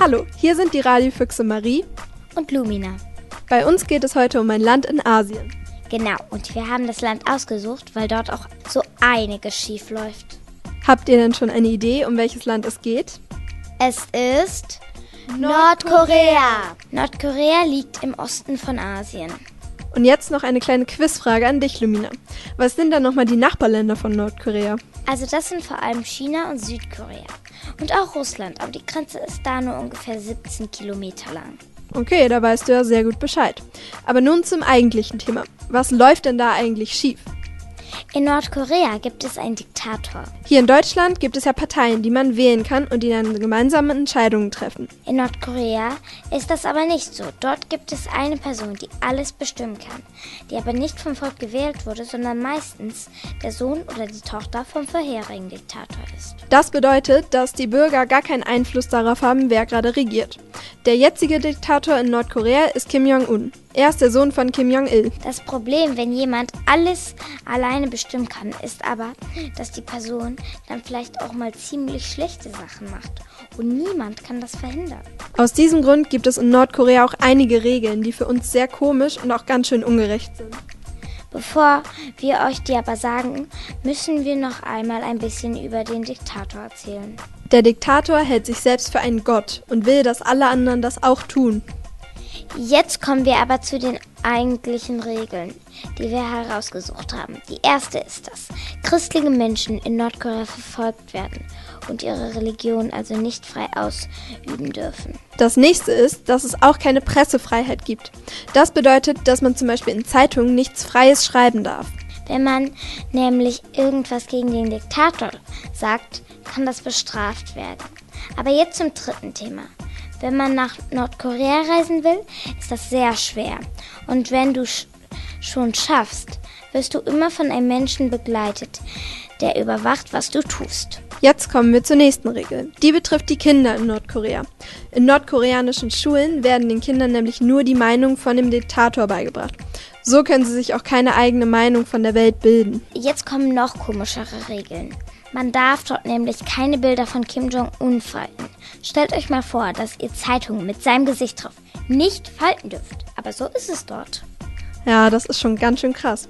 Hallo, hier sind die Radiofüchse Marie und Lumina. Bei uns geht es heute um ein Land in Asien. Genau, und wir haben das Land ausgesucht, weil dort auch so einiges schief läuft. Habt ihr denn schon eine Idee, um welches Land es geht? Es ist Nordkorea. Nordkorea liegt im Osten von Asien. Und jetzt noch eine kleine Quizfrage an dich, Lumina. Was sind dann nochmal die Nachbarländer von Nordkorea? Also das sind vor allem China und Südkorea. Und auch Russland, aber die Grenze ist da nur ungefähr 17 Kilometer lang. Okay, da weißt du ja sehr gut Bescheid. Aber nun zum eigentlichen Thema. Was läuft denn da eigentlich schief? In Nordkorea gibt es einen Diktator. Hier in Deutschland gibt es ja Parteien, die man wählen kann und die dann gemeinsame Entscheidungen treffen. In Nordkorea ist das aber nicht so. Dort gibt es eine Person, die alles bestimmen kann, die aber nicht vom Volk gewählt wurde, sondern meistens der Sohn oder die Tochter vom vorherigen Diktator ist. Das bedeutet, dass die Bürger gar keinen Einfluss darauf haben, wer gerade regiert. Der jetzige Diktator in Nordkorea ist Kim Jong-un. Er ist der Sohn von Kim Jong-il. Das Problem, wenn jemand alles alleine bestimmen kann, ist aber, dass die Person dann vielleicht auch mal ziemlich schlechte Sachen macht. Und niemand kann das verhindern. Aus diesem Grund gibt es in Nordkorea auch einige Regeln, die für uns sehr komisch und auch ganz schön ungerecht sind. Bevor wir euch die aber sagen, müssen wir noch einmal ein bisschen über den Diktator erzählen. Der Diktator hält sich selbst für einen Gott und will, dass alle anderen das auch tun. Jetzt kommen wir aber zu den eigentlichen Regeln, die wir herausgesucht haben. Die erste ist, dass christliche Menschen in Nordkorea verfolgt werden und ihre Religion also nicht frei ausüben dürfen. Das nächste ist, dass es auch keine Pressefreiheit gibt. Das bedeutet, dass man zum Beispiel in Zeitungen nichts Freies schreiben darf. Wenn man nämlich irgendwas gegen den Diktator sagt, kann das bestraft werden. Aber jetzt zum dritten Thema. Wenn man nach Nordkorea reisen will, ist das sehr schwer. Und wenn du sch schon schaffst, wirst du immer von einem Menschen begleitet, der überwacht, was du tust. Jetzt kommen wir zur nächsten Regel. Die betrifft die Kinder in Nordkorea. In nordkoreanischen Schulen werden den Kindern nämlich nur die Meinung von dem Diktator beigebracht. So können sie sich auch keine eigene Meinung von der Welt bilden. Jetzt kommen noch komischere Regeln. Man darf dort nämlich keine Bilder von Kim Jong-un falten. Stellt euch mal vor, dass ihr Zeitungen mit seinem Gesicht drauf nicht falten dürft. Aber so ist es dort. Ja, das ist schon ganz schön krass.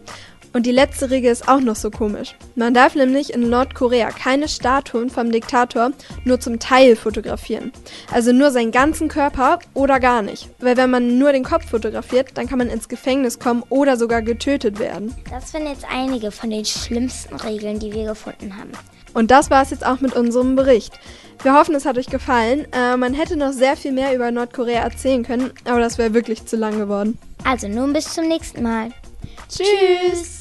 Und die letzte Regel ist auch noch so komisch. Man darf nämlich in Nordkorea keine Statuen vom Diktator nur zum Teil fotografieren. Also nur seinen ganzen Körper oder gar nicht. Weil wenn man nur den Kopf fotografiert, dann kann man ins Gefängnis kommen oder sogar getötet werden. Das sind jetzt einige von den schlimmsten Regeln, die wir gefunden haben. Und das war es jetzt auch mit unserem Bericht. Wir hoffen, es hat euch gefallen. Äh, man hätte noch sehr viel mehr über Nordkorea erzählen können, aber das wäre wirklich zu lang geworden. Also nun bis zum nächsten Mal. Tschüss.